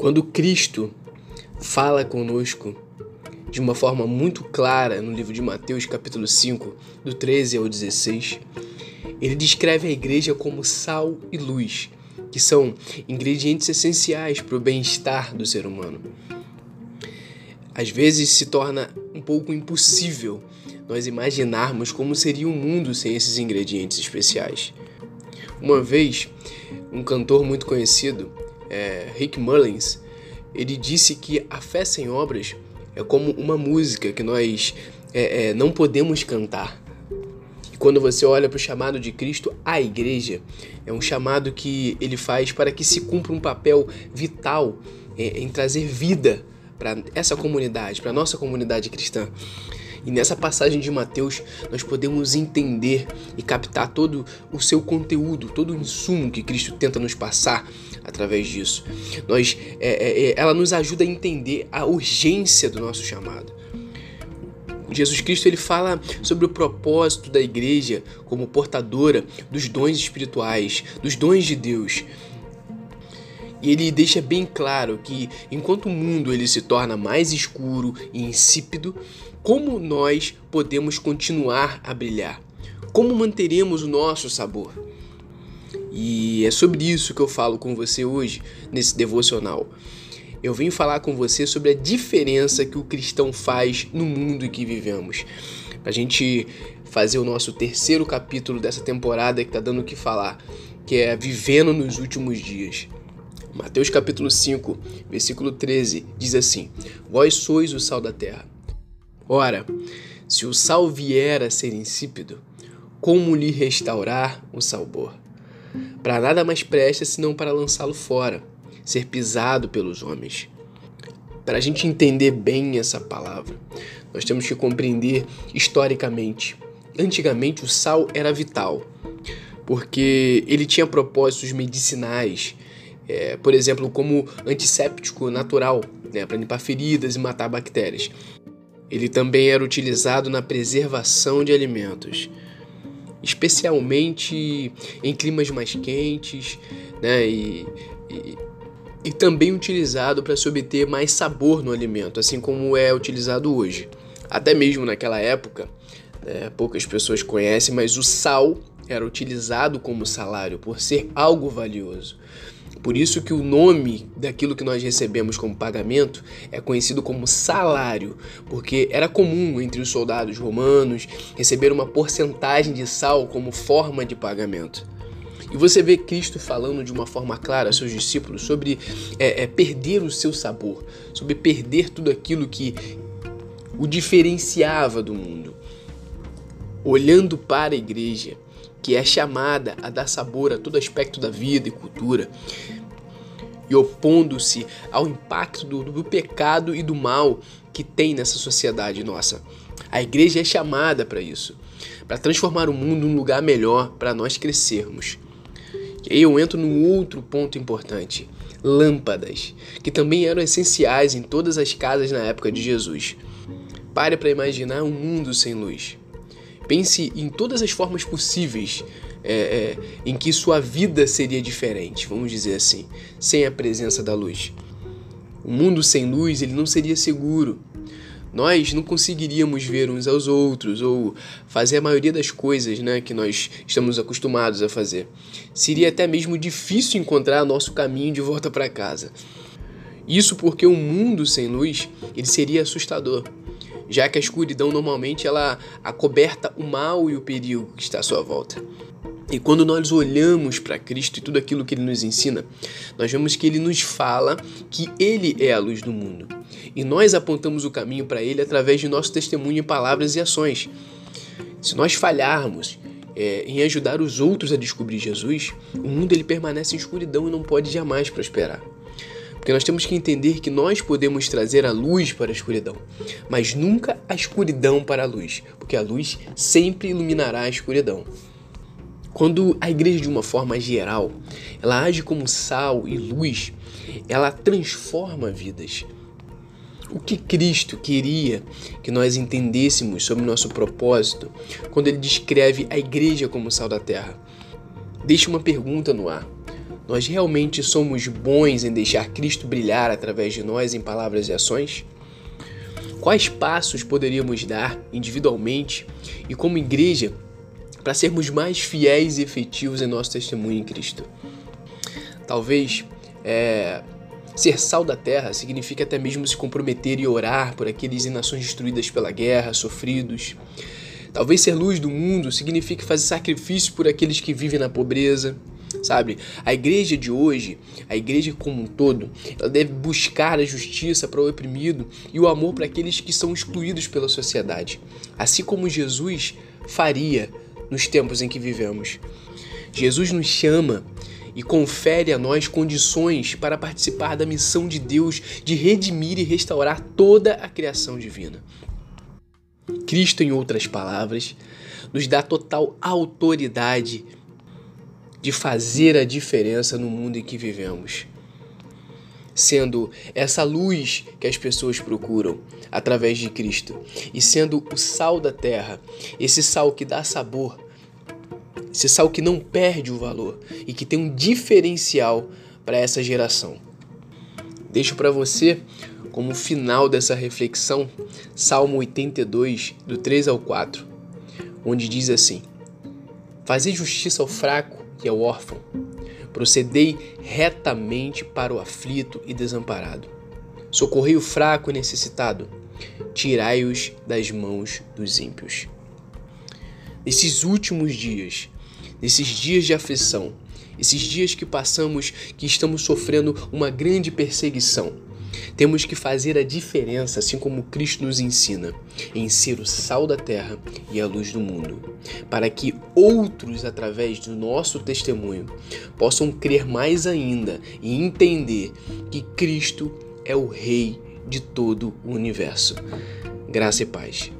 Quando Cristo fala conosco de uma forma muito clara no livro de Mateus, capítulo 5, do 13 ao 16, ele descreve a igreja como sal e luz, que são ingredientes essenciais para o bem-estar do ser humano. Às vezes se torna um pouco impossível nós imaginarmos como seria o um mundo sem esses ingredientes especiais. Uma vez, um cantor muito conhecido, é, Rick Mullins, ele disse que a fé sem obras é como uma música que nós é, é, não podemos cantar. E quando você olha para o chamado de Cristo à igreja, é um chamado que ele faz para que se cumpra um papel vital é, em trazer vida para essa comunidade, para nossa comunidade cristã. E nessa passagem de Mateus, nós podemos entender e captar todo o seu conteúdo, todo o insumo que Cristo tenta nos passar através disso. Nós, é, é, é, ela nos ajuda a entender a urgência do nosso chamado. Jesus Cristo ele fala sobre o propósito da igreja como portadora dos dons espirituais, dos dons de Deus. E ele deixa bem claro que enquanto o mundo ele se torna mais escuro e insípido, como nós podemos continuar a brilhar? Como manteremos o nosso sabor? E é sobre isso que eu falo com você hoje nesse devocional. Eu vim falar com você sobre a diferença que o cristão faz no mundo em que vivemos. Pra gente fazer o nosso terceiro capítulo dessa temporada que tá dando o que falar, que é Vivendo nos Últimos Dias. Mateus capítulo 5, versículo 13, diz assim: Vós sois o sal da terra. Ora, se o sal vier a ser insípido, como lhe restaurar o sabor? Para nada mais presta senão para lançá-lo fora, ser pisado pelos homens. Para a gente entender bem essa palavra, nós temos que compreender historicamente. Antigamente o sal era vital, porque ele tinha propósitos medicinais, é, por exemplo, como antisséptico natural, né, para limpar feridas e matar bactérias. Ele também era utilizado na preservação de alimentos, especialmente em climas mais quentes, né? E, e, e também utilizado para se obter mais sabor no alimento, assim como é utilizado hoje. Até mesmo naquela época, né, poucas pessoas conhecem, mas o sal era utilizado como salário por ser algo valioso. Por isso que o nome daquilo que nós recebemos como pagamento é conhecido como salário, porque era comum entre os soldados romanos receber uma porcentagem de sal como forma de pagamento. E você vê Cristo falando de uma forma clara aos seus discípulos sobre é, é, perder o seu sabor, sobre perder tudo aquilo que o diferenciava do mundo. Olhando para a igreja, que é chamada a dar sabor a todo aspecto da vida e cultura, e opondo-se ao impacto do, do pecado e do mal que tem nessa sociedade nossa. A igreja é chamada para isso, para transformar o mundo num lugar melhor para nós crescermos. E aí eu entro num outro ponto importante: lâmpadas, que também eram essenciais em todas as casas na época de Jesus. Pare para imaginar um mundo sem luz. Pense em todas as formas possíveis é, é, em que sua vida seria diferente, vamos dizer assim, sem a presença da luz. O mundo sem luz ele não seria seguro. Nós não conseguiríamos ver uns aos outros ou fazer a maioria das coisas né, que nós estamos acostumados a fazer. Seria até mesmo difícil encontrar nosso caminho de volta para casa. Isso porque um mundo sem luz ele seria assustador já que a escuridão normalmente ela acoberta o mal e o perigo que está à sua volta. E quando nós olhamos para Cristo e tudo aquilo que ele nos ensina, nós vemos que ele nos fala que ele é a luz do mundo. E nós apontamos o caminho para ele através de nosso testemunho em palavras e ações. Se nós falharmos é, em ajudar os outros a descobrir Jesus, o mundo ele permanece em escuridão e não pode jamais prosperar. Porque nós temos que entender que nós podemos trazer a luz para a escuridão, mas nunca a escuridão para a luz, porque a luz sempre iluminará a escuridão. Quando a igreja, de uma forma geral, ela age como sal e luz, ela transforma vidas. O que Cristo queria que nós entendêssemos sobre nosso propósito quando ele descreve a igreja como sal da terra? Deixa uma pergunta no ar. Nós realmente somos bons em deixar Cristo brilhar através de nós em palavras e ações? Quais passos poderíamos dar individualmente e como igreja para sermos mais fiéis e efetivos em nosso testemunho em Cristo? Talvez é, ser sal da terra significa até mesmo se comprometer e orar por aqueles em nações destruídas pela guerra, sofridos. Talvez ser luz do mundo signifique fazer sacrifício por aqueles que vivem na pobreza sabe? A igreja de hoje, a igreja como um todo, ela deve buscar a justiça para o oprimido e o amor para aqueles que são excluídos pela sociedade, assim como Jesus faria nos tempos em que vivemos. Jesus nos chama e confere a nós condições para participar da missão de Deus de redimir e restaurar toda a criação divina. Cristo, em outras palavras, nos dá total autoridade de fazer a diferença no mundo em que vivemos. Sendo essa luz que as pessoas procuram através de Cristo e sendo o sal da terra, esse sal que dá sabor, esse sal que não perde o valor e que tem um diferencial para essa geração. Deixo para você, como final dessa reflexão, Salmo 82, do 3 ao 4, onde diz assim: Fazer justiça ao fraco que é o órfão. Procedei retamente para o aflito e desamparado. Socorrei o fraco e necessitado. Tirai-os das mãos dos ímpios. Nesses últimos dias, nesses dias de aflição, esses dias que passamos, que estamos sofrendo uma grande perseguição, temos que fazer a diferença, assim como Cristo nos ensina, em ser o sal da terra e a luz do mundo, para que outros, através do nosso testemunho, possam crer mais ainda e entender que Cristo é o Rei de todo o universo. Graça e paz.